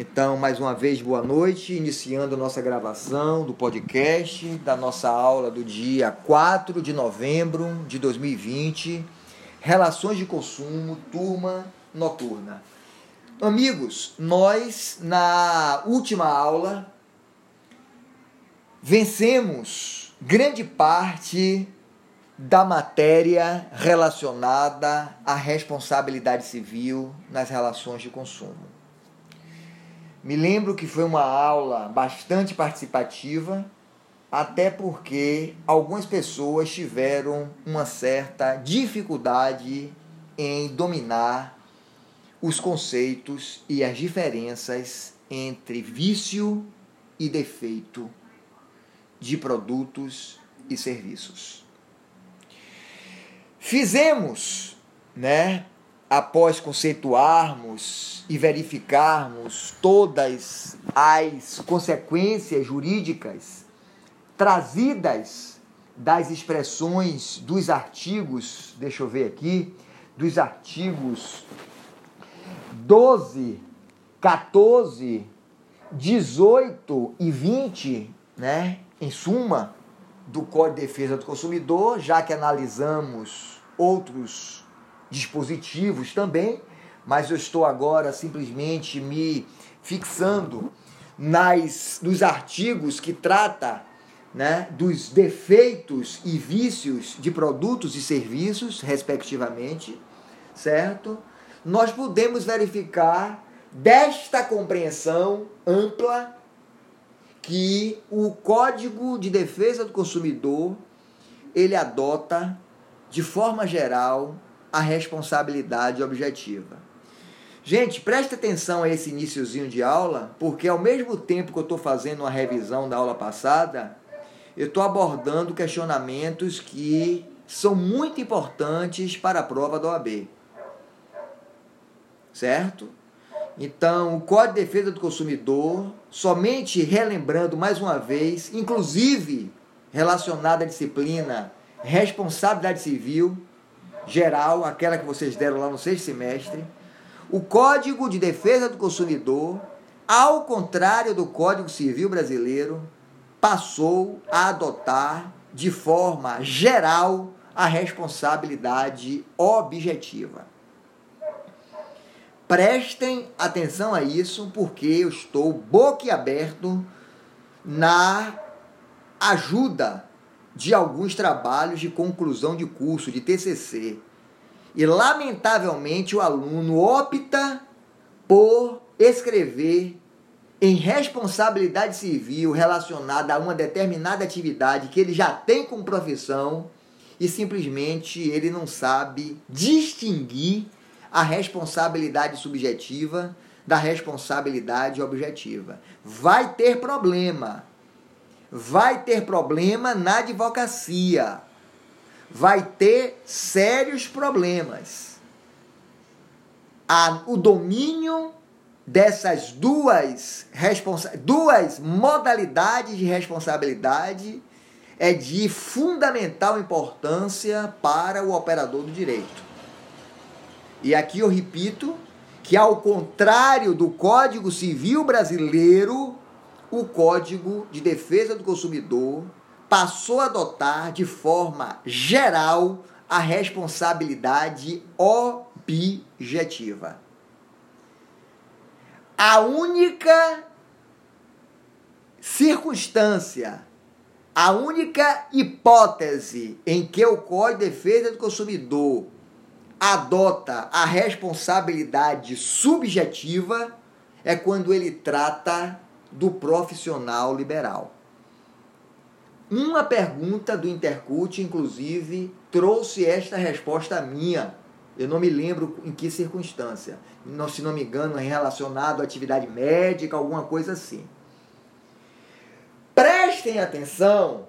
Então, mais uma vez, boa noite, iniciando nossa gravação do podcast da nossa aula do dia 4 de novembro de 2020, Relações de Consumo, turma noturna. Amigos, nós na última aula vencemos grande parte da matéria relacionada à responsabilidade civil nas relações de consumo. Me lembro que foi uma aula bastante participativa, até porque algumas pessoas tiveram uma certa dificuldade em dominar os conceitos e as diferenças entre vício e defeito de produtos e serviços. Fizemos, né, após conceituarmos e verificarmos todas as consequências jurídicas trazidas das expressões dos artigos, deixa eu ver aqui, dos artigos 12, 14, 18 e 20, né, em suma, do Código de Defesa do Consumidor, já que analisamos outros dispositivos também, mas eu estou agora simplesmente me fixando nas nos artigos que trata né, dos defeitos e vícios de produtos e serviços, respectivamente, certo? Nós podemos verificar desta compreensão ampla que o Código de Defesa do Consumidor ele adota de forma geral a responsabilidade objetiva. Gente, preste atenção a esse iníciozinho de aula, porque ao mesmo tempo que eu estou fazendo uma revisão da aula passada, eu estou abordando questionamentos que são muito importantes para a prova da OAB. Certo? Então, o Código de Defesa do Consumidor, somente relembrando mais uma vez, inclusive relacionado à disciplina responsabilidade civil, geral, aquela que vocês deram lá no sexto semestre, o Código de Defesa do Consumidor, ao contrário do Código Civil Brasileiro, passou a adotar de forma geral a responsabilidade objetiva. Prestem atenção a isso, porque eu estou boquiaberto na ajuda de alguns trabalhos de conclusão de curso, de TCC. E, lamentavelmente, o aluno opta por escrever em responsabilidade civil relacionada a uma determinada atividade que ele já tem como profissão e simplesmente ele não sabe distinguir a responsabilidade subjetiva da responsabilidade objetiva. Vai ter problema vai ter problema na advocacia. Vai ter sérios problemas. A, o domínio dessas duas, duas modalidades de responsabilidade é de fundamental importância para o operador do direito. E aqui eu repito que, ao contrário do Código Civil Brasileiro, o Código de Defesa do Consumidor passou a adotar de forma geral a responsabilidade objetiva. A única circunstância, a única hipótese em que o Código de Defesa do Consumidor adota a responsabilidade subjetiva é quando ele trata do profissional liberal. Uma pergunta do Intercult, inclusive, trouxe esta resposta minha. Eu não me lembro em que circunstância. Não, se não me engano, é relacionado à atividade médica, alguma coisa assim. Prestem atenção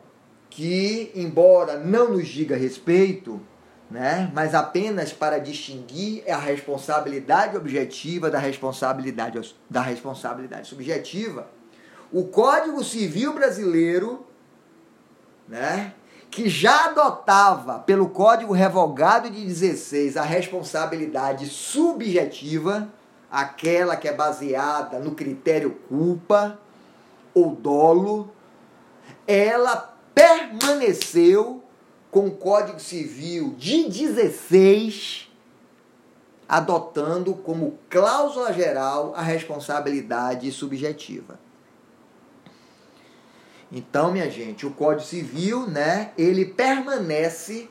que, embora não nos diga respeito, né, mas apenas para distinguir a responsabilidade objetiva da responsabilidade, da responsabilidade subjetiva, o Código Civil Brasileiro, né, que já adotava pelo Código Revogado de 16 a responsabilidade subjetiva, aquela que é baseada no critério culpa ou dolo, ela permaneceu com o Código Civil de 16 adotando como cláusula geral a responsabilidade subjetiva. Então, minha gente, o Código Civil, né, ele permanece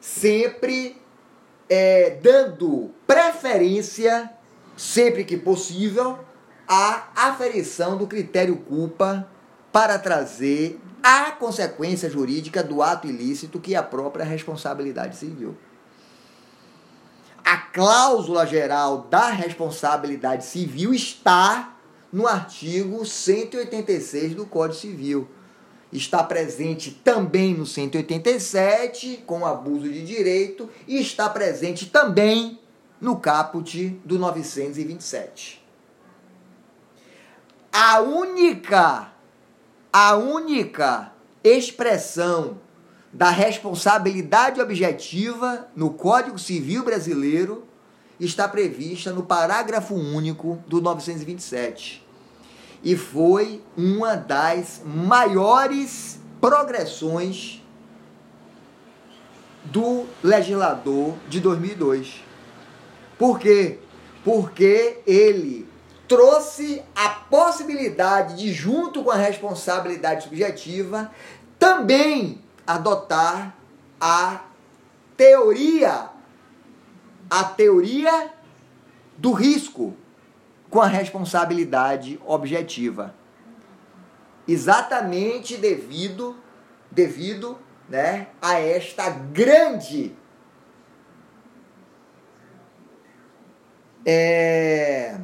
sempre é, dando preferência, sempre que possível, à aferição do critério culpa para trazer a consequência jurídica do ato ilícito, que é a própria responsabilidade civil. A cláusula geral da responsabilidade civil está no artigo 186 do Código Civil. Está presente também no 187, com abuso de direito, e está presente também no caput do 927. A única, a única expressão da responsabilidade objetiva no Código Civil Brasileiro está prevista no parágrafo único do 927. E foi uma das maiores progressões do legislador de 2002. Por quê? Porque ele trouxe a possibilidade de, junto com a responsabilidade subjetiva, também adotar a teoria, a teoria do risco com a responsabilidade objetiva. Exatamente devido devido, né, a esta grande é,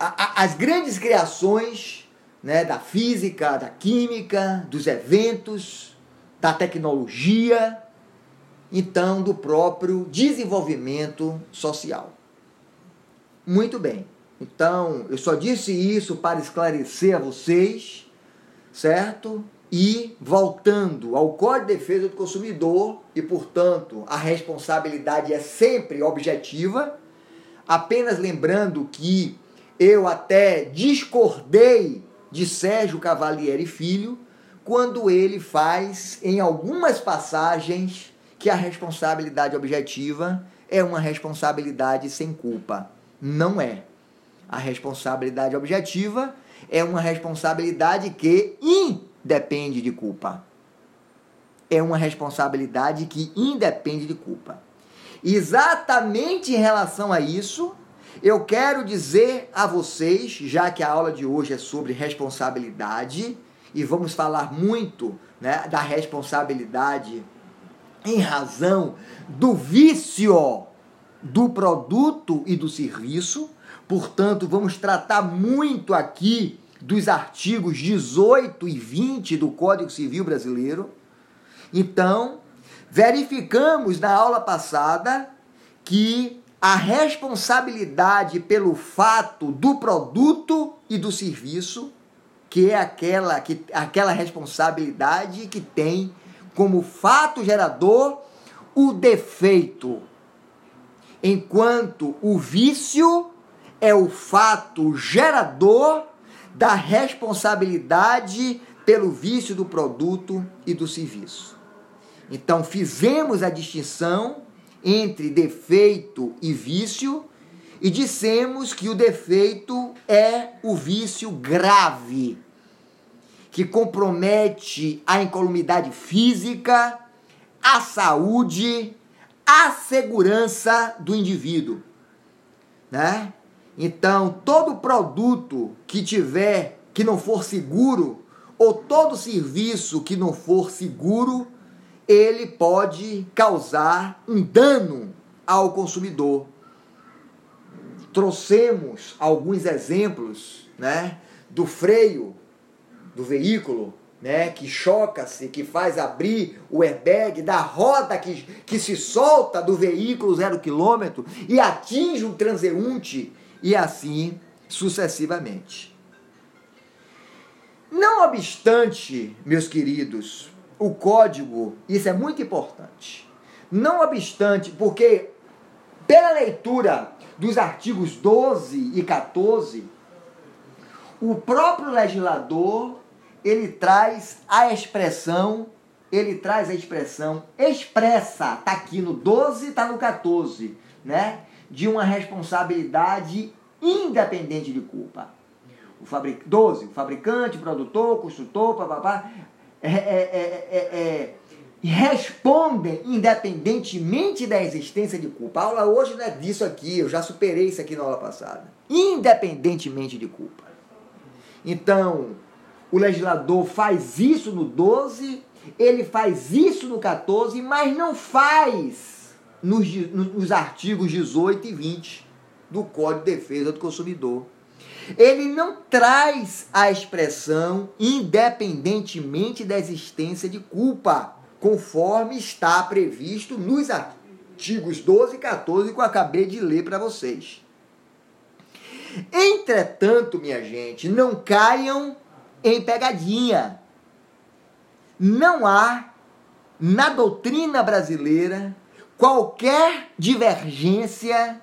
as grandes criações né, da física, da química, dos eventos, da tecnologia, então do próprio desenvolvimento social. Muito bem. Então, eu só disse isso para esclarecer a vocês, certo? E voltando ao Código de Defesa do Consumidor, e portanto a responsabilidade é sempre objetiva, apenas lembrando que eu até discordei de Sérgio Cavalieri Filho, quando ele faz em algumas passagens que a responsabilidade objetiva é uma responsabilidade sem culpa. Não é. A responsabilidade objetiva é uma responsabilidade que independe de culpa. É uma responsabilidade que independe de culpa. Exatamente em relação a isso, eu quero dizer a vocês, já que a aula de hoje é sobre responsabilidade, e vamos falar muito né, da responsabilidade em razão do vício do produto e do serviço. Portanto, vamos tratar muito aqui dos artigos 18 e 20 do Código Civil Brasileiro. Então, verificamos na aula passada que a responsabilidade pelo fato do produto e do serviço que é aquela, que, aquela responsabilidade que tem como fato gerador o defeito, enquanto o vício é o fato gerador da responsabilidade pelo vício do produto e do serviço. Então, fizemos a distinção entre defeito e vício e dissemos que o defeito é o vício grave, que compromete a incolumidade física, a saúde, a segurança do indivíduo, né? Então, todo produto que tiver que não for seguro ou todo serviço que não for seguro, ele pode causar um dano ao consumidor trouxemos alguns exemplos né, do freio do veículo, né, que choca-se, que faz abrir o airbag, da roda que, que se solta do veículo zero quilômetro e atinge o transeunte e assim sucessivamente. Não obstante, meus queridos, o código, isso é muito importante. Não obstante, porque pela leitura dos artigos 12 e 14, o próprio legislador ele traz a expressão, ele traz a expressão expressa, tá aqui no 12, tá no 14, né? De uma responsabilidade independente de culpa. O fabric... 12, o fabricante, o produtor, o construtor, papapá, é, é, é, é, é respondem independentemente da existência de culpa. A aula hoje não é disso aqui, eu já superei isso aqui na aula passada. Independentemente de culpa. Então, o legislador faz isso no 12, ele faz isso no 14, mas não faz nos, nos artigos 18 e 20 do Código de Defesa do Consumidor. Ele não traz a expressão independentemente da existência de culpa, conforme está previsto nos artigos 12 e 14 que eu acabei de ler para vocês. Entretanto, minha gente, não caiam em pegadinha. Não há na doutrina brasileira qualquer divergência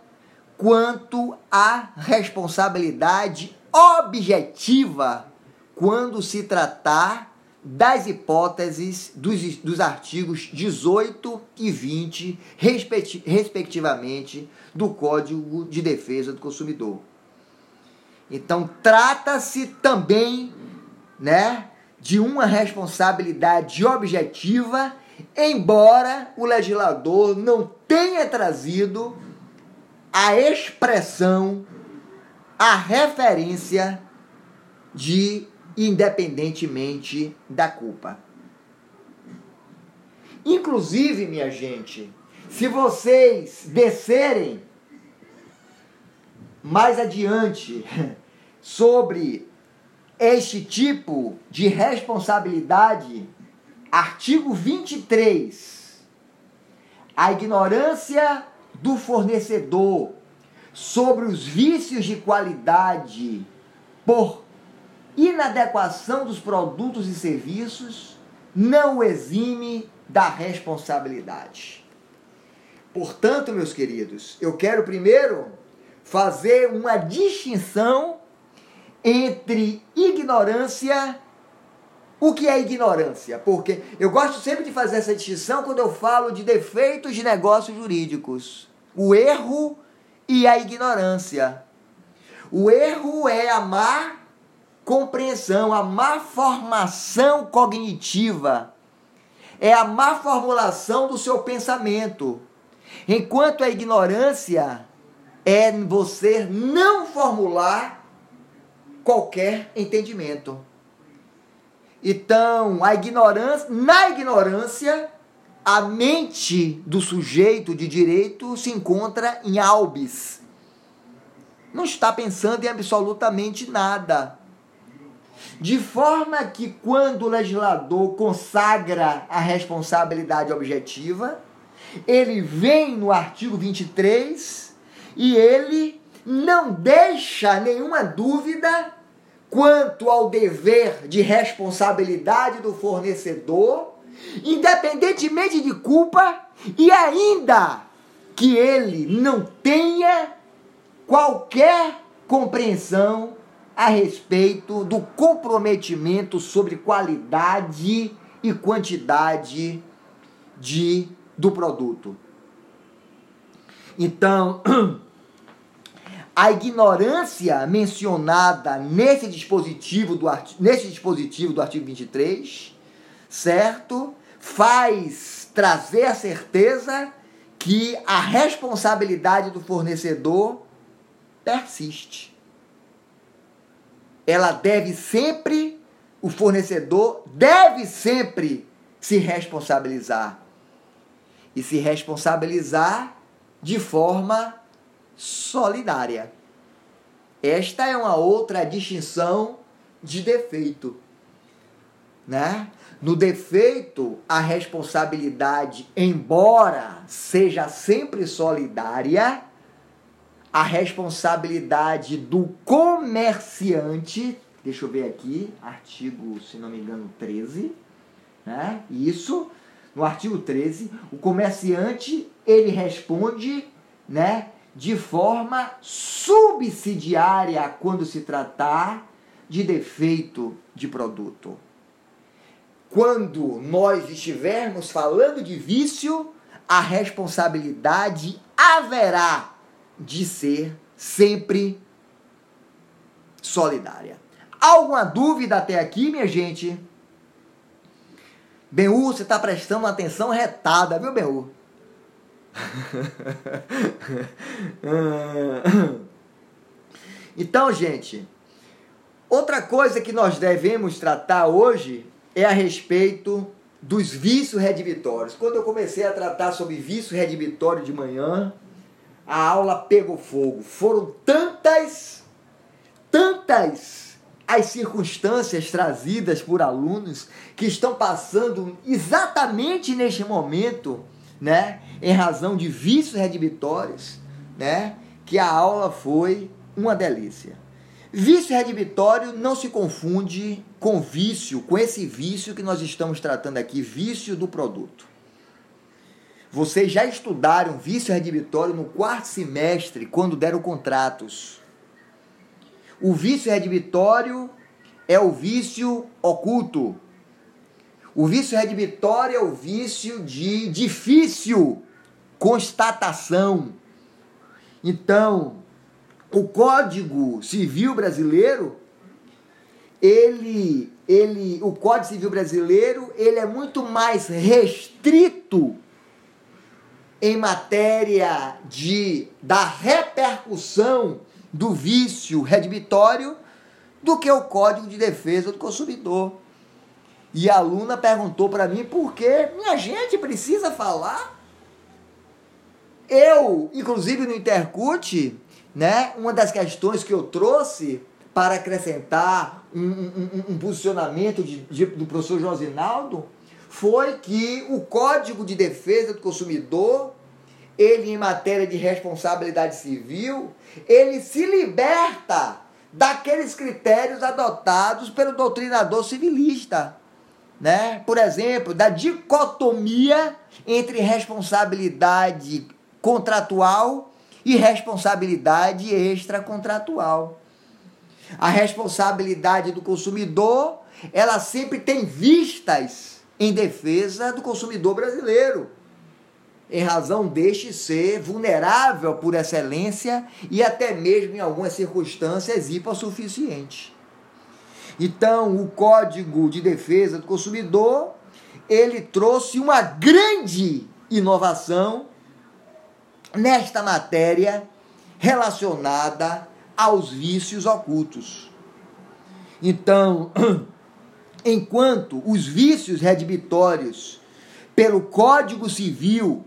quanto à responsabilidati objetiva quando se tratar das hipóteses dos, dos artigos 18 e 20, respectivamente, do Código de Defesa do Consumidor. Então, trata-se também né, de uma responsabilidade objetiva, embora o legislador não tenha trazido a expressão, a referência de independentemente da culpa. Inclusive, minha gente, se vocês descerem mais adiante sobre este tipo de responsabilidade, artigo 23, a ignorância do fornecedor sobre os vícios de qualidade por inadequação dos produtos e serviços não o exime da responsabilidade. Portanto, meus queridos, eu quero primeiro fazer uma distinção entre ignorância. O que é ignorância? Porque eu gosto sempre de fazer essa distinção quando eu falo de defeitos de negócios jurídicos. O erro e a ignorância. O erro é a má compreensão, a má formação cognitiva. É a má formulação do seu pensamento. Enquanto a ignorância é você não formular qualquer entendimento. Então, a ignorância, na ignorância, a mente do sujeito de direito se encontra em albis. Não está pensando em absolutamente nada. De forma que, quando o legislador consagra a responsabilidade objetiva, ele vem no artigo 23 e ele não deixa nenhuma dúvida quanto ao dever de responsabilidade do fornecedor, independentemente de culpa, e ainda que ele não tenha qualquer compreensão a respeito do comprometimento sobre qualidade e quantidade de do produto. Então, a ignorância mencionada nesse dispositivo do, nesse dispositivo do artigo 23, certo? Faz trazer a certeza que a responsabilidade do fornecedor persiste. Ela deve sempre, o fornecedor deve sempre se responsabilizar. E se responsabilizar de forma solidária. Esta é uma outra distinção de defeito. Né? No defeito, a responsabilidade, embora seja sempre solidária, a responsabilidade do comerciante, deixa eu ver aqui, artigo, se não me engano, 13, né? Isso, no artigo 13, o comerciante, ele responde né, de forma subsidiária quando se tratar de defeito de produto. Quando nós estivermos falando de vício, a responsabilidade haverá de ser sempre solidária. Alguma dúvida até aqui, minha gente? Benhu, você está prestando atenção retada, viu, Benhu? então, gente, outra coisa que nós devemos tratar hoje é a respeito dos vícios redivitórios. Quando eu comecei a tratar sobre vício redivitório de manhã, a aula pegou fogo. Foram tantas, tantas as circunstâncias trazidas por alunos que estão passando exatamente neste momento, né, em razão de vícios redivitórios, né, que a aula foi uma delícia. Vício redivitório não se confunde com vício, com esse vício que nós estamos tratando aqui, vício do produto. Vocês já estudaram vício redivitório no quarto semestre, quando deram contratos. O vício redivitório é o vício oculto. O vício redivitório é o vício de difícil constatação. Então, o Código Civil Brasileiro, ele, ele, o Código Civil Brasileiro, ele é muito mais restrito em matéria de da repercussão do vício redibitório do que o Código de Defesa do Consumidor. E a aluna perguntou para mim por que minha gente precisa falar. Eu, inclusive no Intercut, né, uma das questões que eu trouxe para acrescentar um, um, um posicionamento de, de, do professor Josinaldo foi que o Código de Defesa do Consumidor, ele em matéria de responsabilidade civil, ele se liberta daqueles critérios adotados pelo doutrinador civilista. Né? Por exemplo, da dicotomia entre responsabilidade contratual e responsabilidade extracontratual. A responsabilidade do consumidor, ela sempre tem vistas em defesa do consumidor brasileiro, em razão deste ser vulnerável por excelência e até mesmo em algumas circunstâncias hipossuficiente. Então, o Código de Defesa do Consumidor, ele trouxe uma grande inovação nesta matéria relacionada aos vícios ocultos. Então, enquanto os vícios redibitórios pelo Código Civil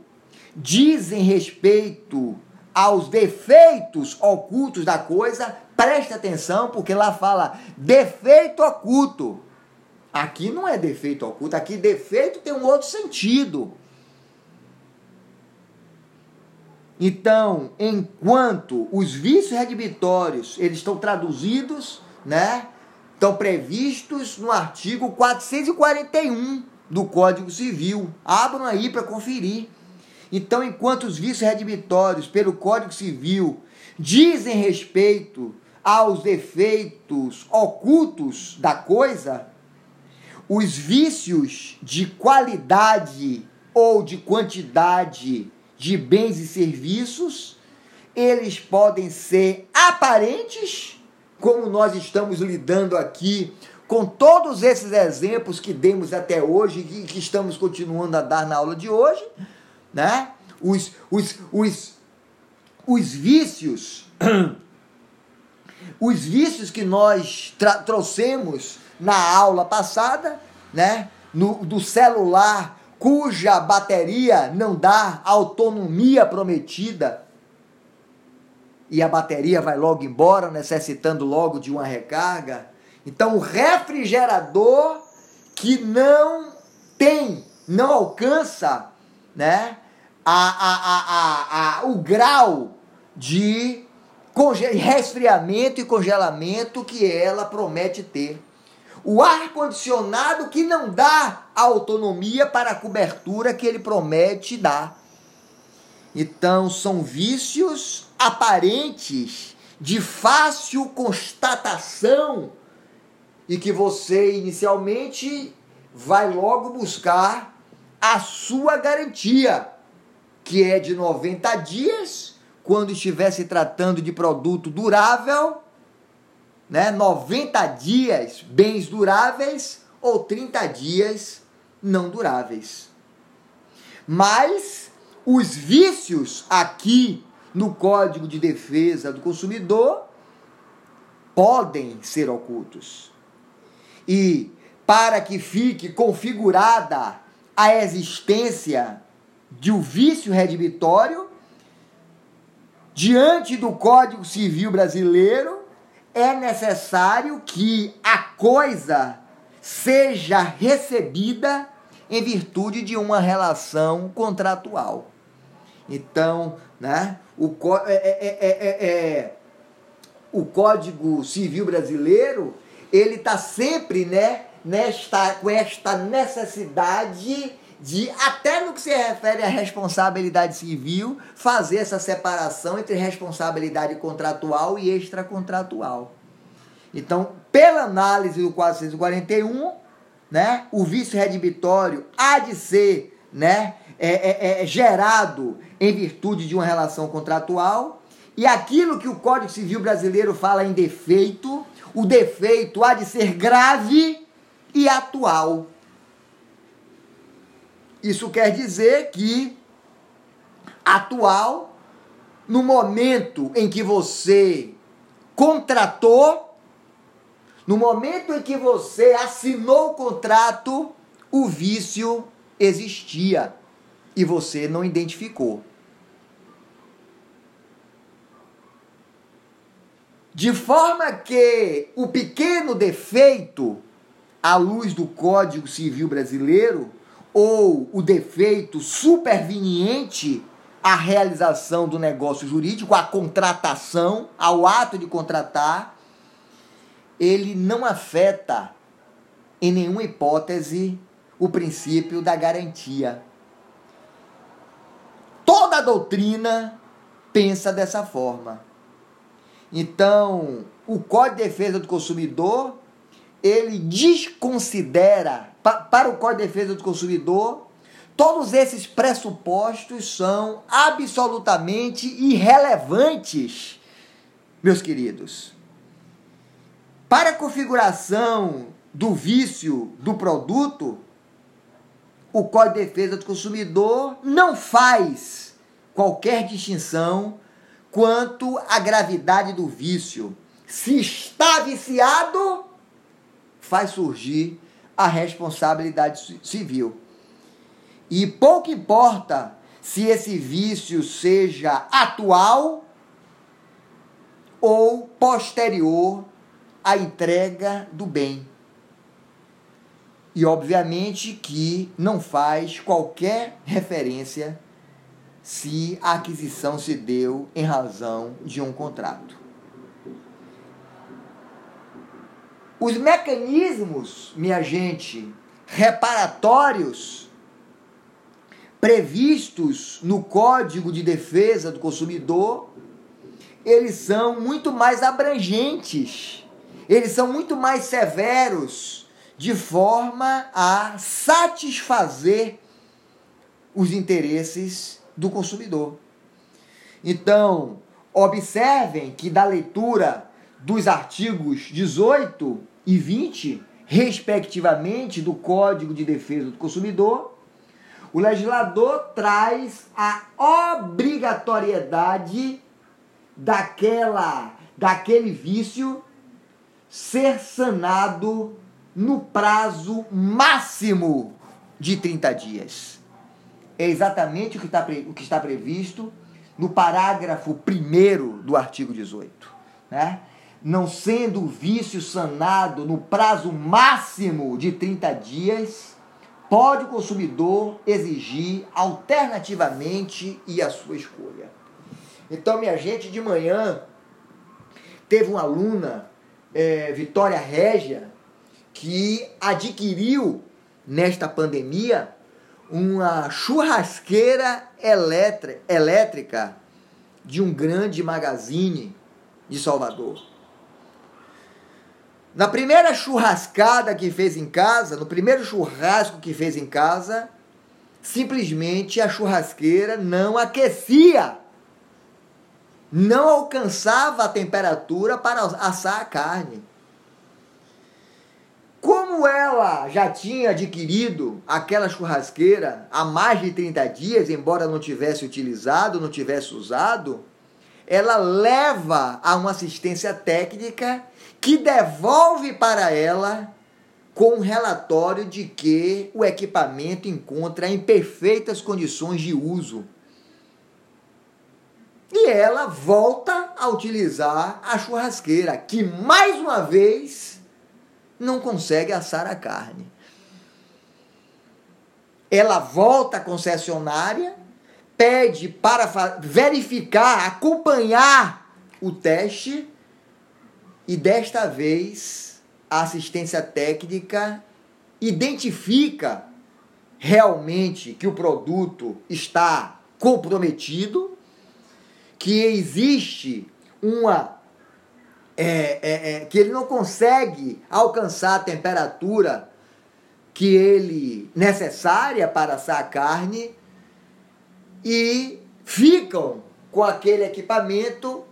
dizem respeito aos defeitos ocultos da coisa, preste atenção, porque lá fala defeito oculto. Aqui não é defeito oculto, aqui defeito tem um outro sentido. Então, enquanto os vícios redibitórios eles estão traduzidos, né, estão previstos no artigo 441 do Código Civil. Abram aí para conferir. Então, enquanto os vícios redibitórios pelo Código Civil dizem respeito aos defeitos ocultos da coisa, os vícios de qualidade ou de quantidade de bens e serviços, eles podem ser aparentes, como nós estamos lidando aqui com todos esses exemplos que demos até hoje e que estamos continuando a dar na aula de hoje, né? Os, os, os, os vícios, os vícios que nós trouxemos na aula passada, né? No, do celular cuja bateria não dá a autonomia prometida e a bateria vai logo embora, necessitando logo de uma recarga. Então, o refrigerador que não tem, não alcança né, a, a, a, a, o grau de resfriamento e congelamento que ela promete ter o ar-condicionado que não dá autonomia para a cobertura que ele promete dar. Então, são vícios aparentes, de fácil constatação, e que você inicialmente vai logo buscar a sua garantia, que é de 90 dias, quando estiver se tratando de produto durável, né? 90 dias bens duráveis ou 30 dias não duráveis. Mas os vícios aqui no Código de Defesa do Consumidor podem ser ocultos. E para que fique configurada a existência de um vício redibitório, diante do Código Civil Brasileiro, é necessário que a coisa seja recebida em virtude de uma relação contratual. Então, né, o, é, é, é, o Código Civil Brasileiro ele está sempre né, nesta, com esta necessidade de, até no que se refere à responsabilidade civil, fazer essa separação entre responsabilidade contratual e extracontratual. Então, pela análise do 441, né, o vício redibitório há de ser né, é, é, é gerado em virtude de uma relação contratual, e aquilo que o Código Civil brasileiro fala em defeito, o defeito há de ser grave e atual. Isso quer dizer que atual, no momento em que você contratou, no momento em que você assinou o contrato, o vício existia e você não identificou. De forma que o pequeno defeito, à luz do Código Civil Brasileiro, ou o defeito superveniente à realização do negócio jurídico, à contratação, ao ato de contratar, ele não afeta em nenhuma hipótese o princípio da garantia. Toda a doutrina pensa dessa forma. Então, o Código de Defesa do Consumidor, ele desconsidera para o Código de Defesa do Consumidor, todos esses pressupostos são absolutamente irrelevantes, meus queridos. Para a configuração do vício do produto, o Código de Defesa do Consumidor não faz qualquer distinção quanto à gravidade do vício. Se está viciado, faz surgir a responsabilidade civil. E pouco importa se esse vício seja atual ou posterior à entrega do bem. E obviamente que não faz qualquer referência se a aquisição se deu em razão de um contrato. Os mecanismos, minha gente, reparatórios previstos no Código de Defesa do Consumidor, eles são muito mais abrangentes, eles são muito mais severos, de forma a satisfazer os interesses do consumidor. Então, observem que da leitura dos artigos 18 e 20, respectivamente, do Código de Defesa do Consumidor, o legislador traz a obrigatoriedade daquela daquele vício ser sanado no prazo máximo de 30 dias. É exatamente o que, está, o que está previsto no parágrafo 1 do artigo 18. Né? Não sendo o vício sanado no prazo máximo de 30 dias, pode o consumidor exigir alternativamente e a sua escolha. Então, minha gente, de manhã teve uma aluna, é, Vitória Régia, que adquiriu nesta pandemia uma churrasqueira elétrica de um grande magazine de Salvador. Na primeira churrascada que fez em casa, no primeiro churrasco que fez em casa, simplesmente a churrasqueira não aquecia, não alcançava a temperatura para assar a carne. Como ela já tinha adquirido aquela churrasqueira há mais de 30 dias, embora não tivesse utilizado, não tivesse usado, ela leva a uma assistência técnica que devolve para ela com um relatório de que o equipamento encontra em perfeitas condições de uso. E ela volta a utilizar a churrasqueira, que mais uma vez não consegue assar a carne. Ela volta à concessionária, pede para verificar, acompanhar o teste, e desta vez a assistência técnica identifica realmente que o produto está comprometido, que existe uma. É, é, é, que ele não consegue alcançar a temperatura que ele necessária para assar a carne e ficam com aquele equipamento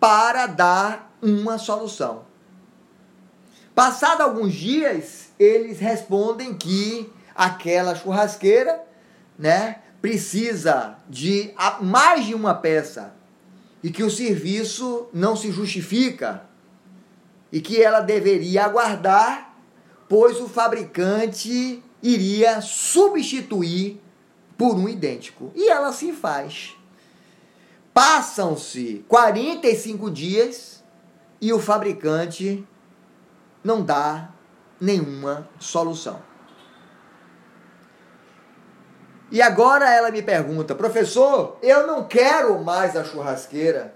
para dar uma solução. Passado alguns dias, eles respondem que aquela churrasqueira, né, precisa de mais de uma peça e que o serviço não se justifica e que ela deveria aguardar, pois o fabricante iria substituir por um idêntico. E ela se faz. Passam-se 45 dias e o fabricante não dá nenhuma solução. E agora ela me pergunta, professor, eu não quero mais a churrasqueira.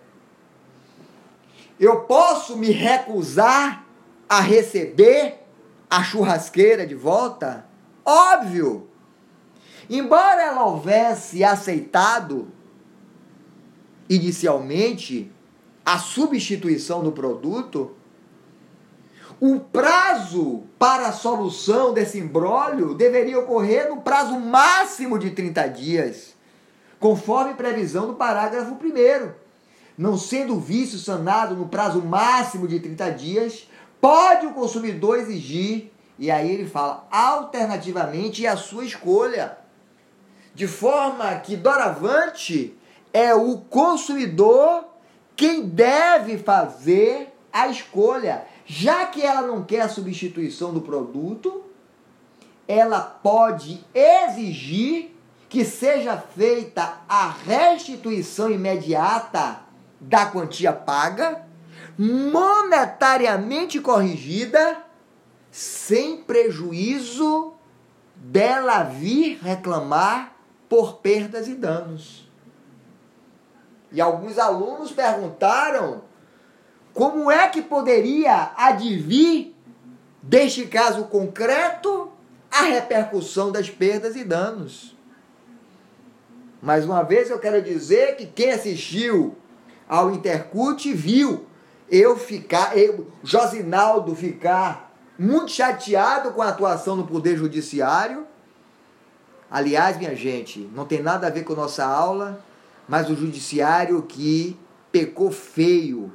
Eu posso me recusar a receber a churrasqueira de volta? Óbvio! Embora ela houvesse aceitado inicialmente a substituição do produto, o prazo para a solução desse imbróglio deveria ocorrer no prazo máximo de 30 dias, conforme previsão do parágrafo 1. Não sendo o vício sanado no prazo máximo de 30 dias, pode o consumidor exigir, e aí ele fala, alternativamente, a sua escolha. De forma que, doravante, é o consumidor quem deve fazer a escolha. Já que ela não quer a substituição do produto, ela pode exigir que seja feita a restituição imediata da quantia paga, monetariamente corrigida, sem prejuízo dela vir reclamar por perdas e danos. E alguns alunos perguntaram como é que poderia advir deste caso concreto a repercussão das perdas e danos? Mais uma vez eu quero dizer que quem assistiu ao Intercut viu eu ficar, eu, Josinaldo ficar muito chateado com a atuação do Poder Judiciário. Aliás, minha gente, não tem nada a ver com nossa aula, mas o Judiciário que pecou feio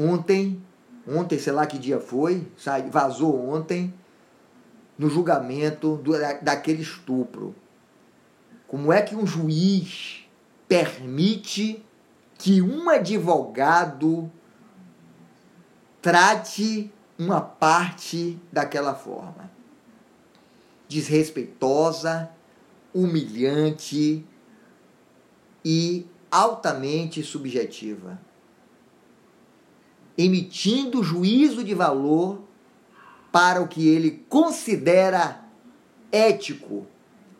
Ontem, ontem, sei lá que dia foi, vazou ontem, no julgamento do, daquele estupro. Como é que um juiz permite que um advogado trate uma parte daquela forma? Desrespeitosa, humilhante e altamente subjetiva emitindo juízo de valor para o que ele considera ético,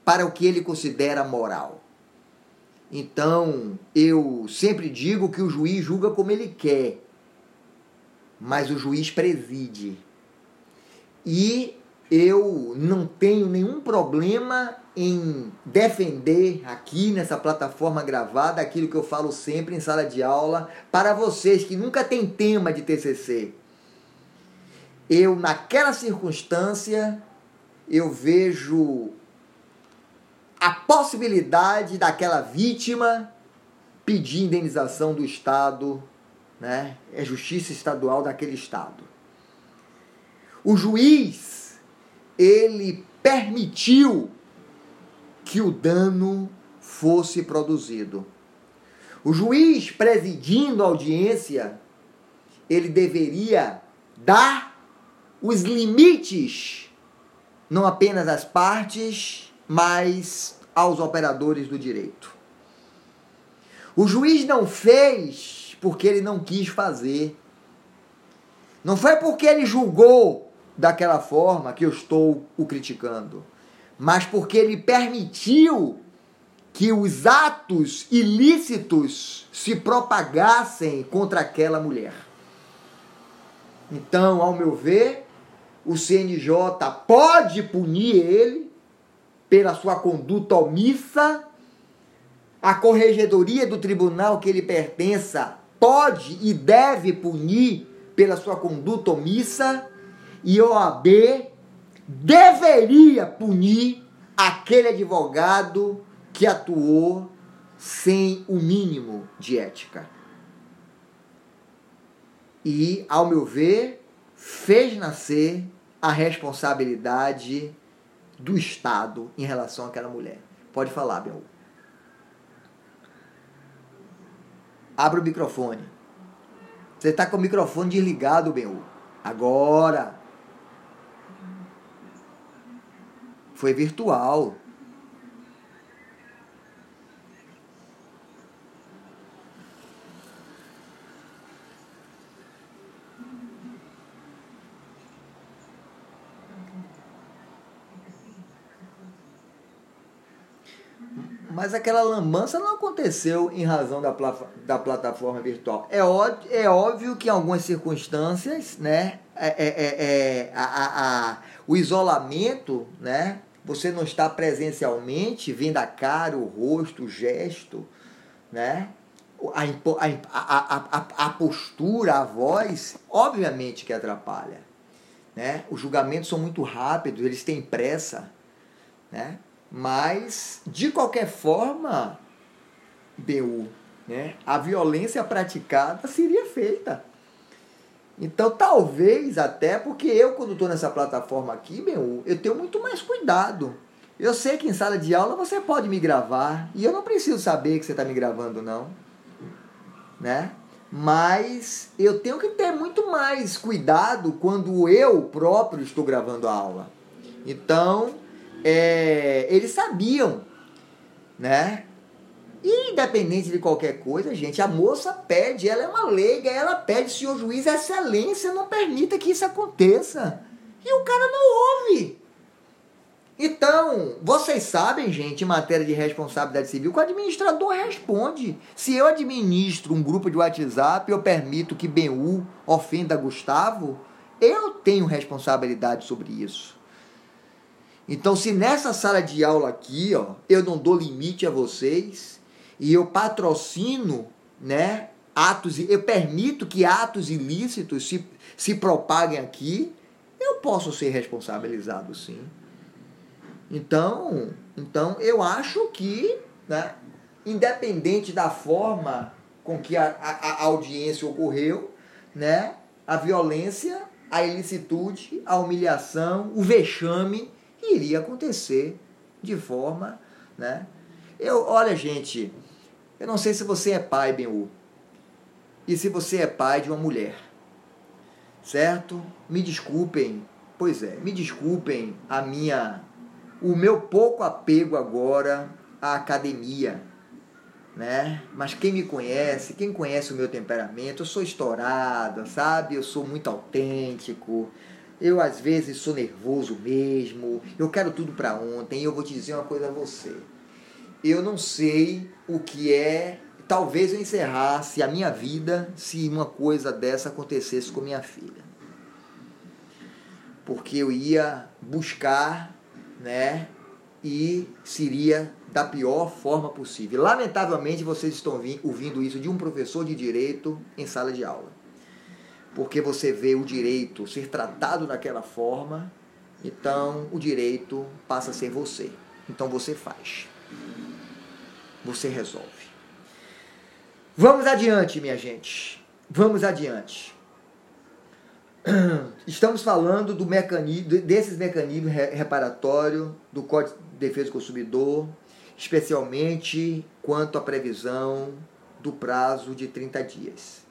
para o que ele considera moral. Então, eu sempre digo que o juiz julga como ele quer, mas o juiz preside. E eu não tenho nenhum problema em defender aqui nessa plataforma gravada aquilo que eu falo sempre em sala de aula para vocês que nunca têm tema de TCC. Eu, naquela circunstância, eu vejo a possibilidade daquela vítima pedir indenização do Estado, né? É justiça estadual daquele Estado. O juiz, ele permitiu que o dano fosse produzido. O juiz presidindo a audiência, ele deveria dar os limites, não apenas às partes, mas aos operadores do direito. O juiz não fez porque ele não quis fazer. Não foi porque ele julgou daquela forma que eu estou o criticando, mas porque ele permitiu que os atos ilícitos se propagassem contra aquela mulher. Então, ao meu ver, o CNJ pode punir ele pela sua conduta omissa. A corregedoria do tribunal que ele pertença pode e deve punir pela sua conduta omissa e OAB deveria punir aquele advogado que atuou sem o mínimo de ética. E, ao meu ver, fez nascer a responsabilidade do Estado em relação àquela mulher. Pode falar, Bel. Abra o microfone. Você está com o microfone desligado, meu. Agora. Foi virtual. Mas aquela lambança não aconteceu em razão da, da plataforma virtual. É, ó, é óbvio que em algumas circunstâncias, né, é, é, é, é a, a, a, o isolamento, né, você não está presencialmente vendo a cara, o rosto, o gesto, né, a, a, a, a postura, a voz, obviamente que atrapalha. Né? Os julgamentos são muito rápidos, eles têm pressa. Né? Mas, de qualquer forma, BU, né, a violência praticada seria feita. Então, talvez até porque eu, quando estou nessa plataforma aqui, meu, eu tenho muito mais cuidado. Eu sei que em sala de aula você pode me gravar e eu não preciso saber que você está me gravando, não. Né? Mas eu tenho que ter muito mais cuidado quando eu próprio estou gravando a aula. Então, é, eles sabiam, né? E independente de qualquer coisa, gente, a moça pede, ela é uma leiga, ela pede, senhor juiz, excelência, não permita que isso aconteça. E o cara não ouve. Então, vocês sabem, gente, em matéria de responsabilidade civil, que o administrador responde. Se eu administro um grupo de WhatsApp, eu permito que BU ofenda Gustavo, eu tenho responsabilidade sobre isso. Então, se nessa sala de aula aqui, ó, eu não dou limite a vocês e eu patrocino, né, atos, eu permito que atos ilícitos se, se propaguem aqui, eu posso ser responsabilizado sim. Então, então eu acho que, né, independente da forma com que a, a, a audiência ocorreu, né, a violência, a ilicitude, a humilhação, o vexame iria acontecer de forma, né? Eu, olha, gente, eu não sei se você é pai, Benhu, e se você é pai de uma mulher, certo? Me desculpem, pois é, me desculpem a minha, o meu pouco apego agora à academia, né? Mas quem me conhece, quem conhece o meu temperamento, eu sou estourado, sabe? Eu sou muito autêntico, eu às vezes sou nervoso mesmo, eu quero tudo para ontem, e eu vou te dizer uma coisa a você. Eu não sei o que é, talvez eu encerrasse a minha vida se uma coisa dessa acontecesse com minha filha. porque eu ia buscar, né, e seria da pior forma possível. Lamentavelmente, vocês estão ouvindo isso de um professor de direito em sala de aula. Porque você vê o direito ser tratado daquela forma, então o direito passa a ser você. Então você faz. Você resolve. Vamos adiante, minha gente. Vamos adiante. Estamos falando do mecanismo, desses mecanismos reparatórios do Código de Defesa do Consumidor, especialmente quanto à previsão do prazo de 30 dias.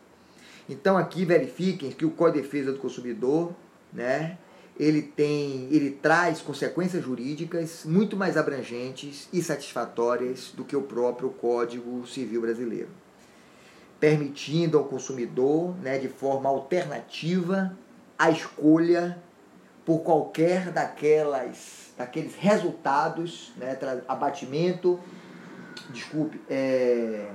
Então aqui verifiquem que o Código de Defesa do Consumidor, né, ele tem, ele traz consequências jurídicas muito mais abrangentes e satisfatórias do que o próprio Código Civil Brasileiro, permitindo ao consumidor, né, de forma alternativa, a escolha por qualquer daquelas daqueles resultados, né, abatimento, desculpe, é,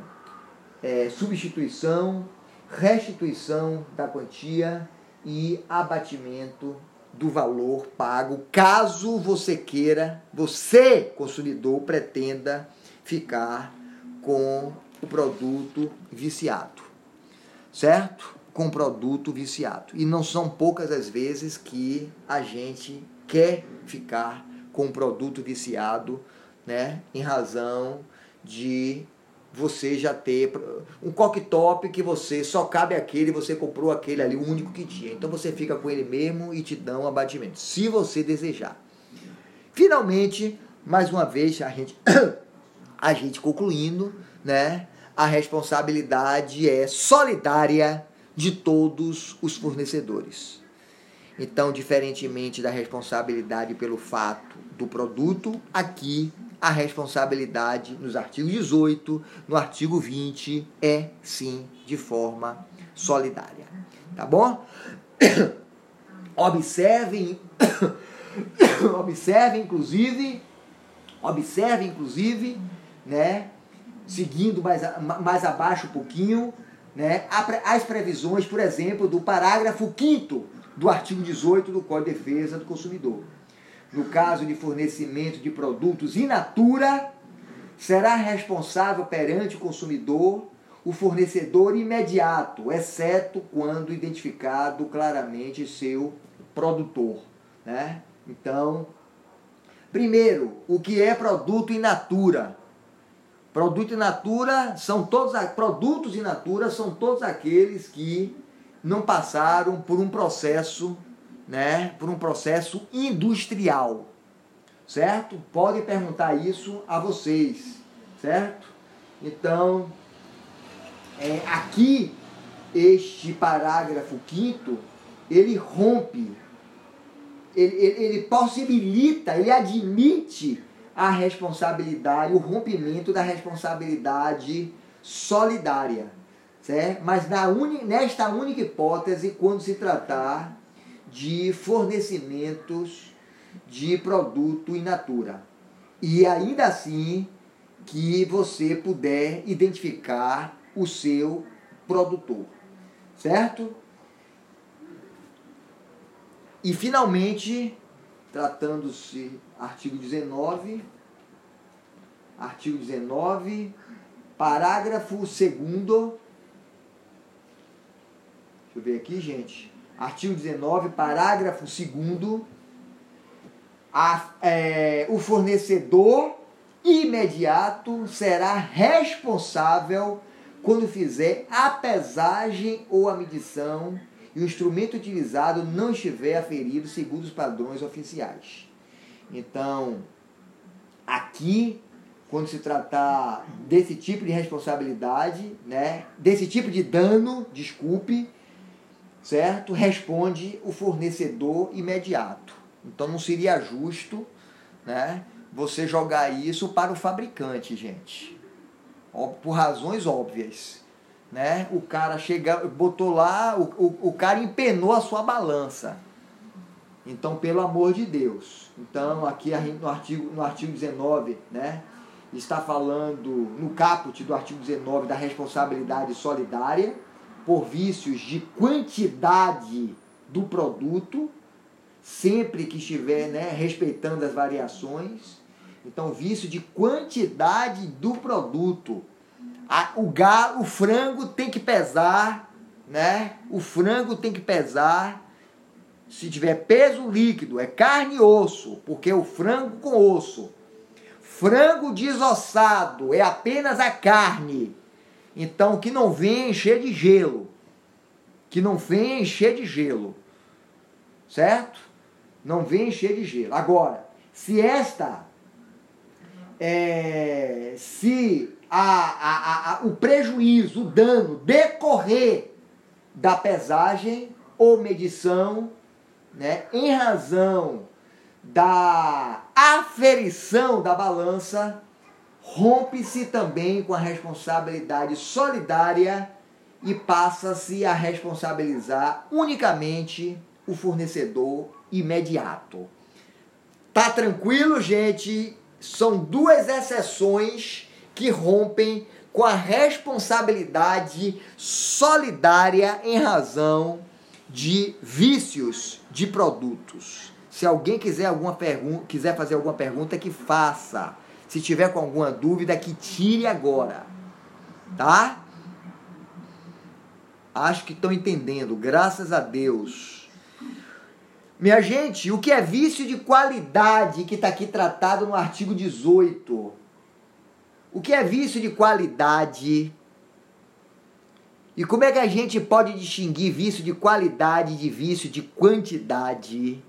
é, substituição, restituição da quantia e abatimento do valor pago, caso você queira, você, consumidor, pretenda ficar com o produto viciado. Certo? Com o produto viciado. E não são poucas as vezes que a gente quer ficar com o produto viciado, né? Em razão de você já ter um coque-top que você só cabe aquele, você comprou aquele ali, o único que tinha. Então você fica com ele mesmo e te dá um abatimento, se você desejar. Finalmente, mais uma vez, a gente, a gente concluindo, né? A responsabilidade é solidária de todos os fornecedores. Então, diferentemente da responsabilidade pelo fato do produto, aqui a responsabilidade nos artigos 18, no artigo 20, é sim de forma solidária. Tá bom? Observem, observem inclusive, observem inclusive, né, seguindo mais, mais abaixo um pouquinho, né, as previsões, por exemplo, do parágrafo 5 do artigo 18 do Código de Defesa do Consumidor no caso de fornecimento de produtos in natura, será responsável perante o consumidor o fornecedor imediato, exceto quando identificado claramente seu produtor. Né? Então, primeiro, o que é produto in natura? Produto in natura são todos produtos in natura são todos aqueles que não passaram por um processo né, por um processo industrial, certo? Podem perguntar isso a vocês, certo? Então, é, aqui, este parágrafo quinto, ele rompe, ele, ele, ele possibilita, ele admite a responsabilidade, o rompimento da responsabilidade solidária, certo? Mas na uni, nesta única hipótese, quando se tratar de fornecimentos de produto in natura. E ainda assim que você puder identificar o seu produtor, certo? E finalmente, tratando-se artigo 19, artigo 19, parágrafo 2 Deixa eu ver aqui, gente artigo 19, parágrafo 2 é, o fornecedor imediato será responsável quando fizer a pesagem ou a medição e o instrumento utilizado não estiver aferido segundo os padrões oficiais. Então, aqui, quando se tratar desse tipo de responsabilidade, né, desse tipo de dano, desculpe, certo? Responde o fornecedor imediato. Então não seria justo, né? Você jogar isso para o fabricante, gente. Por razões óbvias. Né? O cara chega, botou lá, o, o, o cara empenou a sua balança. Então, pelo amor de Deus. Então, aqui no artigo, no artigo 19, né? Está falando no caput do artigo 19 da responsabilidade solidária por vícios de quantidade do produto, sempre que estiver né, respeitando as variações. Então, vício de quantidade do produto. o, galo, o frango tem que pesar, né? O frango tem que pesar. Se tiver peso líquido, é carne e osso, porque é o frango com osso. Frango desossado é apenas a carne. Então, que não venha encher de gelo. Que não venha encher de gelo. Certo? Não venha encher de gelo. Agora, se esta. É, se a, a, a, o prejuízo, o dano decorrer da pesagem ou medição, né, em razão da aferição da balança, rompe-se também com a responsabilidade solidária e passa-se a responsabilizar unicamente o fornecedor imediato. Tá tranquilo, gente? São duas exceções que rompem com a responsabilidade solidária em razão de vícios de produtos. Se alguém quiser, alguma quiser fazer alguma pergunta, que faça. Se tiver com alguma dúvida, que tire agora. Tá? Acho que estão entendendo, graças a Deus. Minha gente, o que é vício de qualidade que está aqui tratado no artigo 18? O que é vício de qualidade? E como é que a gente pode distinguir vício de qualidade de vício de quantidade?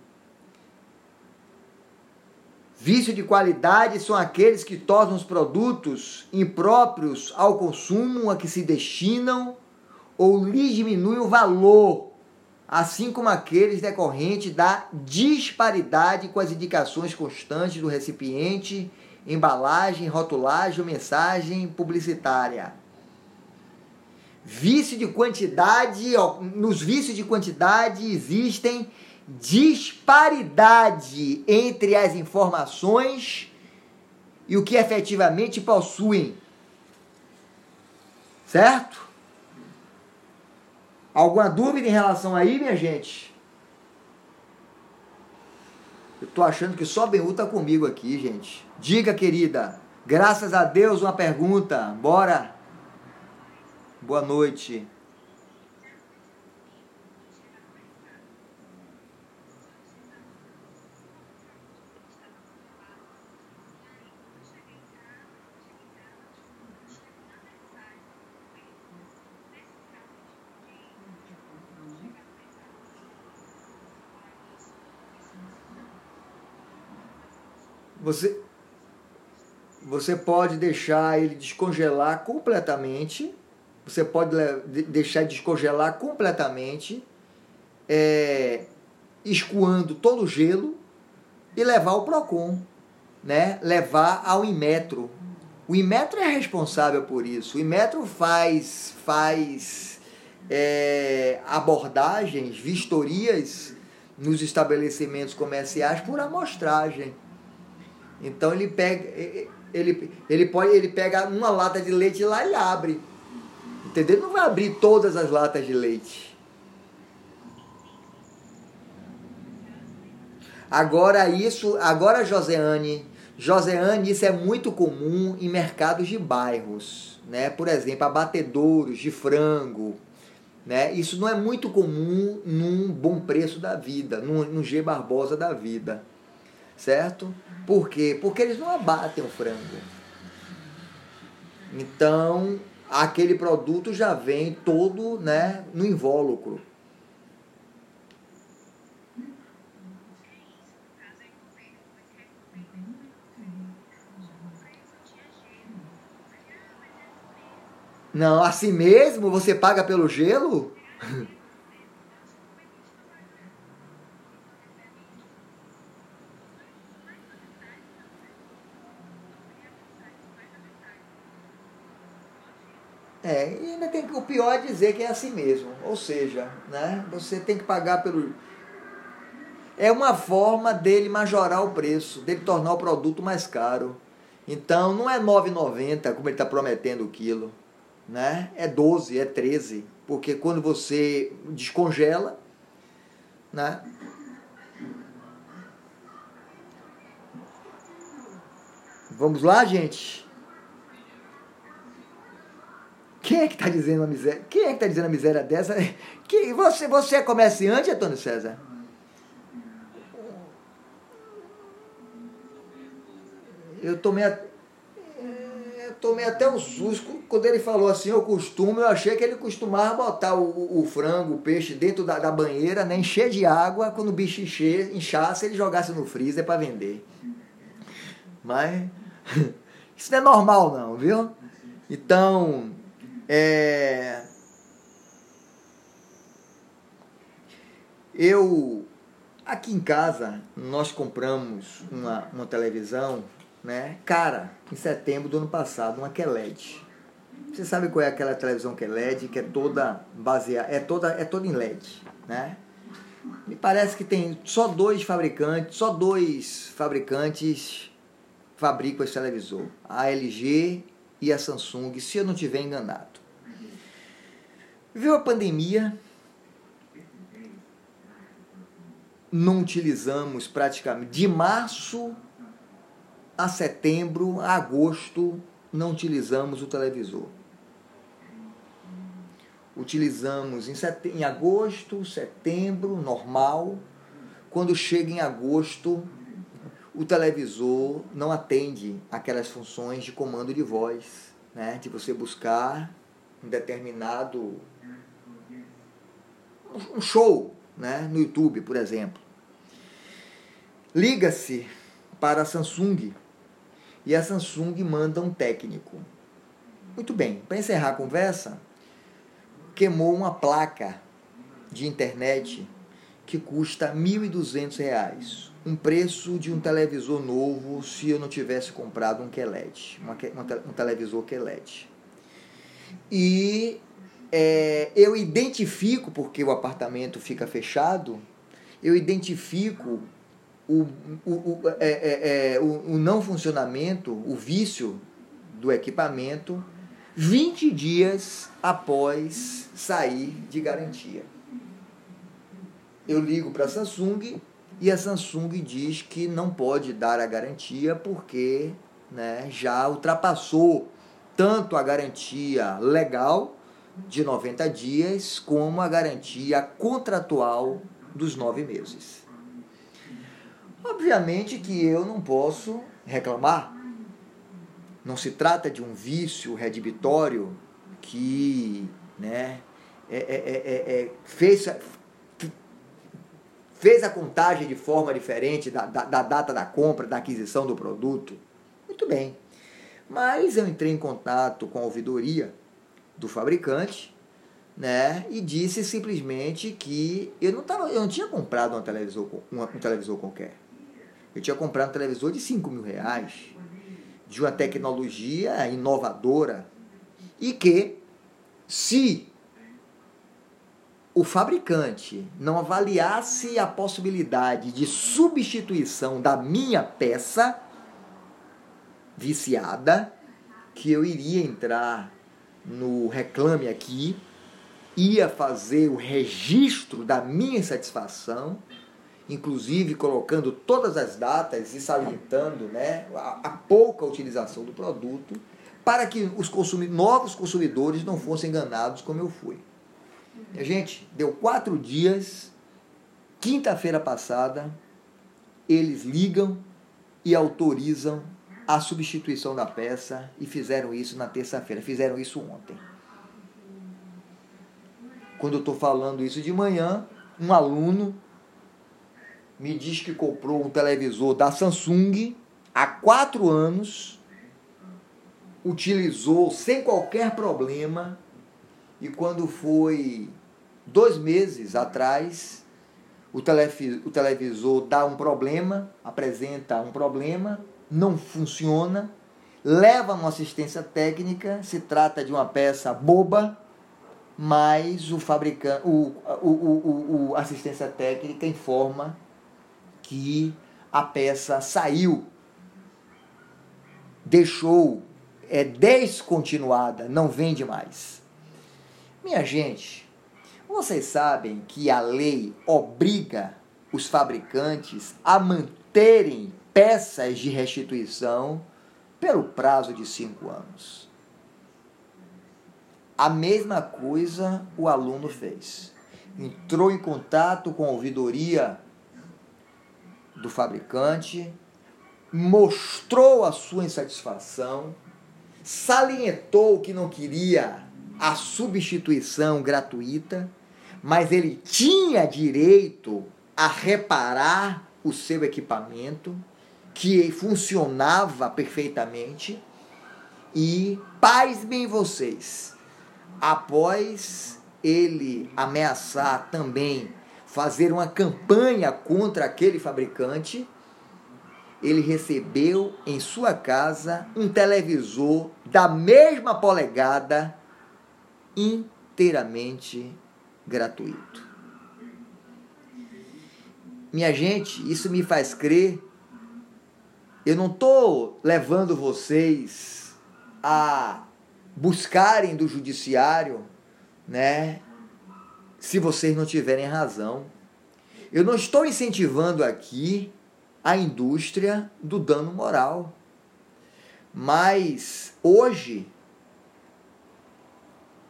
Vício de qualidade são aqueles que tornam os produtos impróprios ao consumo a que se destinam ou lhes diminuem o valor, assim como aqueles decorrentes da disparidade com as indicações constantes do recipiente, embalagem, rotulagem ou mensagem publicitária. Vício de quantidade, nos vícios de quantidade existem disparidade entre as informações e o que efetivamente possuem. Certo? Alguma dúvida em relação aí, minha gente? Eu tô achando que só Benhu tá comigo aqui, gente. Diga, querida. Graças a Deus, uma pergunta. Bora. Boa noite. Você, você pode deixar ele descongelar completamente. Você pode deixar descongelar completamente, é, escoando todo o gelo e levar ao Procon, né? Levar ao Inmetro. O Inmetro é responsável por isso. O Inmetro faz faz é, abordagens, vistorias nos estabelecimentos comerciais por amostragem. Então ele pega, ele, ele pode, ele pega uma lata de leite lá e abre. Entendeu? Não vai abrir todas as latas de leite. Agora isso, agora Joseane, Joseane, isso é muito comum em mercados de bairros, né? Por exemplo, abatedouros de frango, né? Isso não é muito comum num bom preço da vida, num, num G Barbosa da vida certo? Por quê? Porque eles não abatem o frango. Então, aquele produto já vem todo né, no invólucro. Não, assim mesmo você paga pelo gelo? É, e ainda tem que, o pior é dizer que é assim mesmo. Ou seja, né, você tem que pagar pelo. É uma forma dele majorar o preço, dele tornar o produto mais caro. Então não é 9,90 como ele está prometendo o quilo, né? É 12, é 13, porque quando você descongela, né? Vamos lá, gente. Quem é que está dizendo a miséria? Quem é que está dizendo a miséria dessa? Que você, você é comerciante, Antônio César? Eu tomei, a, eu tomei até um susto quando ele falou assim, eu costumo, eu achei que ele costumava botar o, o frango, o peixe dentro da, da banheira, né, encher de água, quando o bicho encher, inchasse, ele jogasse no freezer para vender. Mas isso não é normal não, viu? Então, é, eu aqui em casa nós compramos uma, uma televisão né, cara, em setembro do ano passado, uma QLED. Você sabe qual é aquela televisão que é LED, que é toda baseada, é toda, é toda em LED, né? Me parece que tem só dois fabricantes, só dois fabricantes fabricam esse televisor, a LG e a Samsung, se eu não estiver enganado. Viu a pandemia? Não utilizamos praticamente de março a setembro, a agosto, não utilizamos o televisor. Utilizamos em, setembro, em agosto, setembro, normal. Quando chega em agosto, o televisor não atende aquelas funções de comando de voz, né? de você buscar um determinado um show né? no YouTube, por exemplo. Liga-se para a Samsung e a Samsung manda um técnico. Muito bem, para encerrar a conversa, queimou uma placa de internet que custa R$ 1.200, um preço de um televisor novo se eu não tivesse comprado um QLED, uma, um televisor QLED. E é, eu identifico, porque o apartamento fica fechado, eu identifico o, o, o, é, é, é, o, o não funcionamento, o vício do equipamento 20 dias após sair de garantia. Eu ligo para a Samsung e a Samsung diz que não pode dar a garantia porque né, já ultrapassou tanto a garantia legal de 90 dias como a garantia contratual dos nove meses. Obviamente que eu não posso reclamar. Não se trata de um vício redibitório que né, é, é, é, fez, fez a contagem de forma diferente da, da, da data da compra, da aquisição do produto. Muito bem. Mas eu entrei em contato com a ouvidoria do fabricante né, e disse simplesmente que eu não, tava, eu não tinha comprado um televisor, um, um televisor qualquer. Eu tinha comprado um televisor de 5 mil reais, de uma tecnologia inovadora, e que, se o fabricante não avaliasse a possibilidade de substituição da minha peça viciada, que eu iria entrar no Reclame Aqui, ia fazer o registro da minha insatisfação inclusive colocando todas as datas e salientando né, a, a pouca utilização do produto, para que os consumi novos consumidores não fossem enganados como eu fui. Gente, deu quatro dias, quinta-feira passada, eles ligam e autorizam a substituição da peça e fizeram isso na terça-feira, fizeram isso ontem. Quando eu estou falando isso de manhã, um aluno me diz que comprou um televisor da Samsung há quatro anos, utilizou sem qualquer problema e quando foi dois meses atrás, o, televisor dá um problema, apresenta um problema, não funciona, leva uma assistência técnica, se trata de uma peça boba, mas o fabricante, o, o, o, o assistência técnica informa que a peça saiu, deixou, é descontinuada, não vende mais. Minha gente, vocês sabem que a lei obriga os fabricantes a manterem peças de restituição pelo prazo de cinco anos. A mesma coisa o aluno fez. Entrou em contato com a ouvidoria do fabricante, mostrou a sua insatisfação, salientou que não queria a substituição gratuita, mas ele tinha direito a reparar o seu equipamento, que funcionava perfeitamente, e pasmem vocês, após ele ameaçar também fazer uma campanha contra aquele fabricante, ele recebeu em sua casa um televisor da mesma polegada inteiramente gratuito. Minha gente, isso me faz crer. Eu não estou levando vocês a buscarem do judiciário, né? Se vocês não tiverem razão. Eu não estou incentivando aqui a indústria do dano moral. Mas hoje,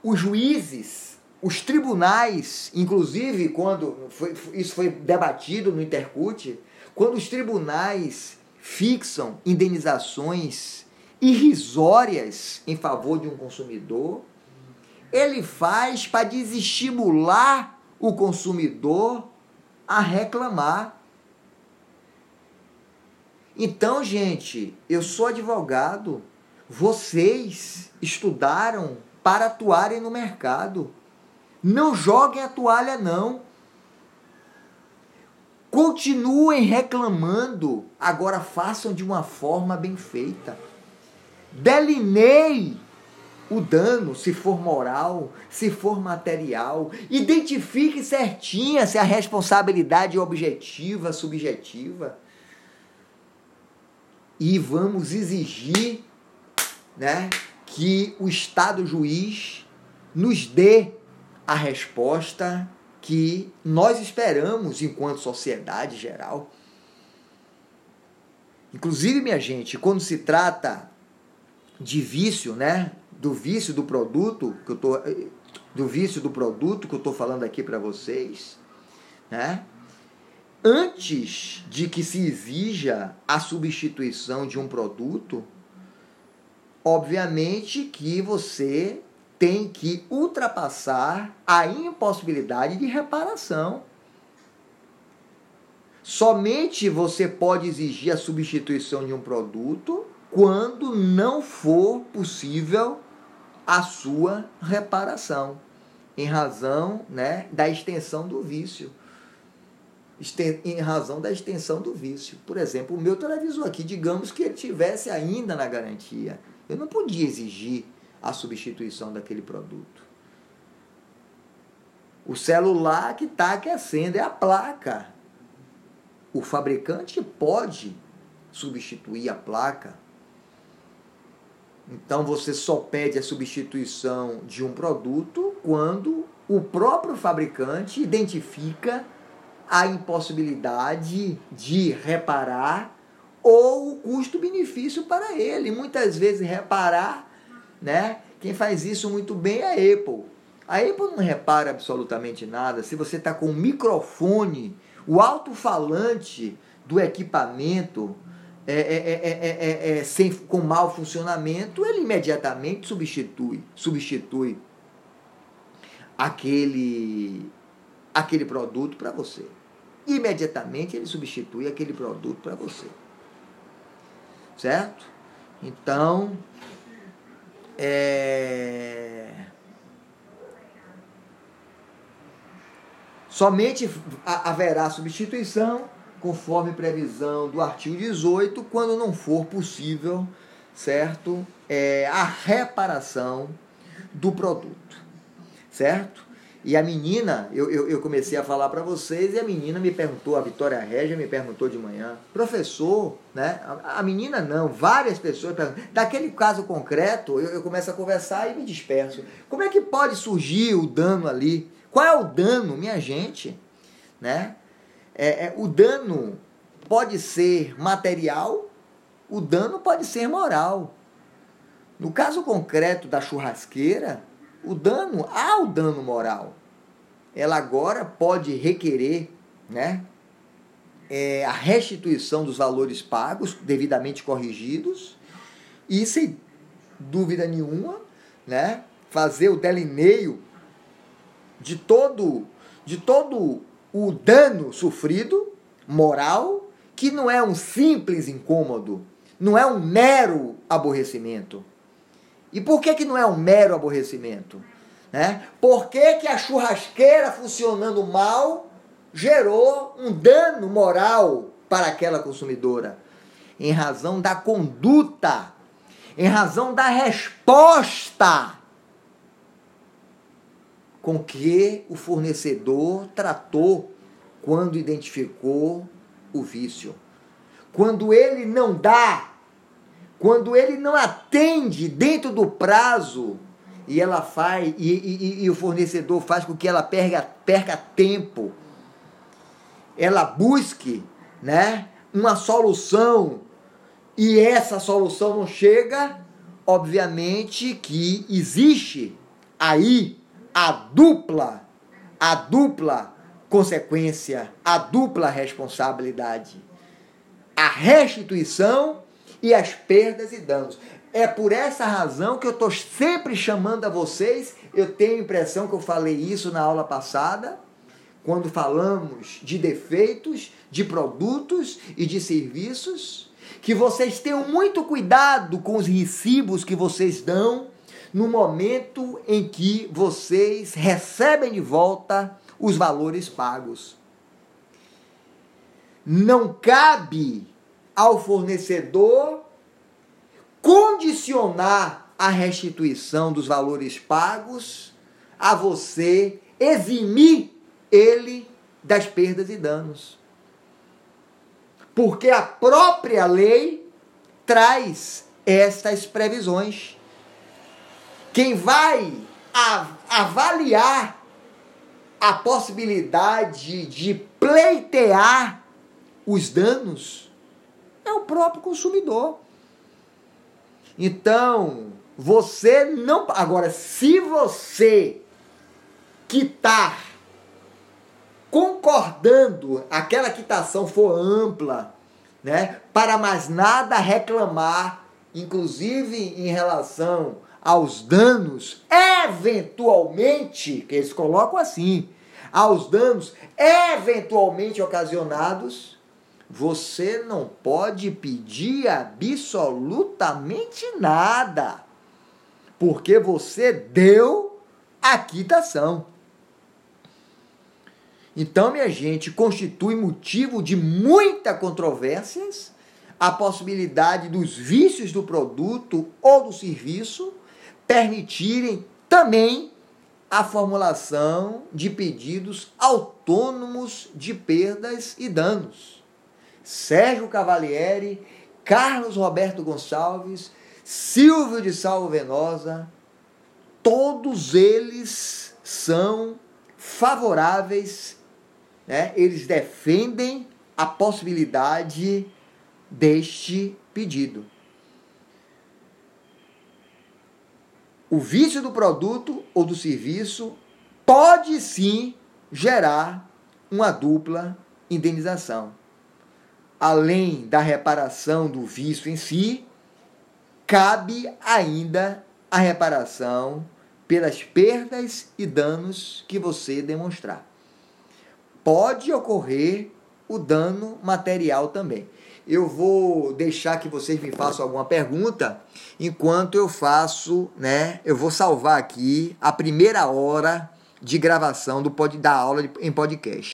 os juízes, os tribunais, inclusive quando foi, isso foi debatido no Intercut, quando os tribunais fixam indenizações irrisórias em favor de um consumidor, ele faz para desestimular o consumidor a reclamar. Então, gente, eu sou advogado, vocês estudaram para atuarem no mercado. Não joguem a toalha, não. Continuem reclamando, agora façam de uma forma bem feita. Delineie o dano, se for moral, se for material. Identifique certinha se a responsabilidade é objetiva, subjetiva. E vamos exigir, né, que o Estado juiz nos dê a resposta que nós esperamos enquanto sociedade geral. Inclusive, minha gente, quando se trata de vício, né, do vício do produto que eu tô do vício do produto que eu estou falando aqui para vocês, né? Antes de que se exija a substituição de um produto, obviamente que você tem que ultrapassar a impossibilidade de reparação. Somente você pode exigir a substituição de um produto quando não for possível a sua reparação, em razão né, da extensão do vício. Em razão da extensão do vício. Por exemplo, o meu televisor aqui, digamos que ele tivesse ainda na garantia eu não podia exigir a substituição daquele produto. O celular que está aquecendo é a placa. O fabricante pode substituir a placa. Então você só pede a substituição de um produto quando o próprio fabricante identifica a impossibilidade de reparar ou o custo-benefício para ele. Muitas vezes reparar, né? Quem faz isso muito bem é a Apple. A Apple não repara absolutamente nada. Se você está com o microfone, o alto-falante do equipamento é, é, é, sem, com mau funcionamento, ele imediatamente substitui, substitui aquele, aquele produto para você. Imediatamente ele substitui aquele produto para você certo? Então, é... somente haverá substituição conforme previsão do artigo 18 quando não for possível, certo? É, a reparação do produto, certo? E a menina, eu, eu, eu comecei a falar para vocês e a menina me perguntou, a Vitória Régia me perguntou de manhã, professor, né? A, a menina não, várias pessoas perguntam. Daquele caso concreto, eu, eu começo a conversar e me disperso. Como é que pode surgir o dano ali? Qual é o dano, minha gente? Né? É, é, o dano pode ser material, o dano pode ser moral. No caso concreto da churrasqueira, o dano, há o dano moral. Ela agora pode requerer né, é, a restituição dos valores pagos, devidamente corrigidos, e sem dúvida nenhuma, né, fazer o delineio de todo, de todo o dano sofrido, moral, que não é um simples incômodo, não é um mero aborrecimento. E por que, que não é um mero aborrecimento? Né? Por que, que a churrasqueira funcionando mal gerou um dano moral para aquela consumidora? Em razão da conduta, em razão da resposta com que o fornecedor tratou quando identificou o vício. Quando ele não dá, quando ele não atende dentro do prazo e ela faz e, e, e o fornecedor faz com que ela perca, perca tempo, ela busque, né, uma solução e essa solução não chega, obviamente que existe aí a dupla, a dupla consequência, a dupla responsabilidade. A restituição e as perdas e danos. É por essa razão que eu estou sempre chamando a vocês. Eu tenho a impressão que eu falei isso na aula passada, quando falamos de defeitos de produtos e de serviços, que vocês tenham muito cuidado com os recibos que vocês dão no momento em que vocês recebem de volta os valores pagos. Não cabe ao fornecedor condicionar a restituição dos valores pagos a você eximir ele das perdas e danos. Porque a própria lei traz estas previsões. Quem vai avaliar a possibilidade de pleitear os danos é o próprio consumidor. Então, você não. Agora, se você quitar concordando, aquela quitação for ampla, né, para mais nada reclamar, inclusive em relação aos danos eventualmente, que eles colocam assim, aos danos eventualmente ocasionados, você não pode pedir absolutamente nada, porque você deu a quitação. Então, minha gente, constitui motivo de muita controvérsias a possibilidade dos vícios do produto ou do serviço permitirem também a formulação de pedidos autônomos de perdas e danos. Sérgio Cavalieri, Carlos Roberto Gonçalves, Silvio de Salvo Venosa, todos eles são favoráveis, né? eles defendem a possibilidade deste pedido. o vício do produto ou do serviço pode sim gerar uma dupla indenização. Além da reparação do vício em si, cabe ainda a reparação pelas perdas e danos que você demonstrar. Pode ocorrer o dano material também. Eu vou deixar que vocês me façam alguma pergunta enquanto eu faço, né? Eu vou salvar aqui a primeira hora de gravação do pod, da aula em podcast.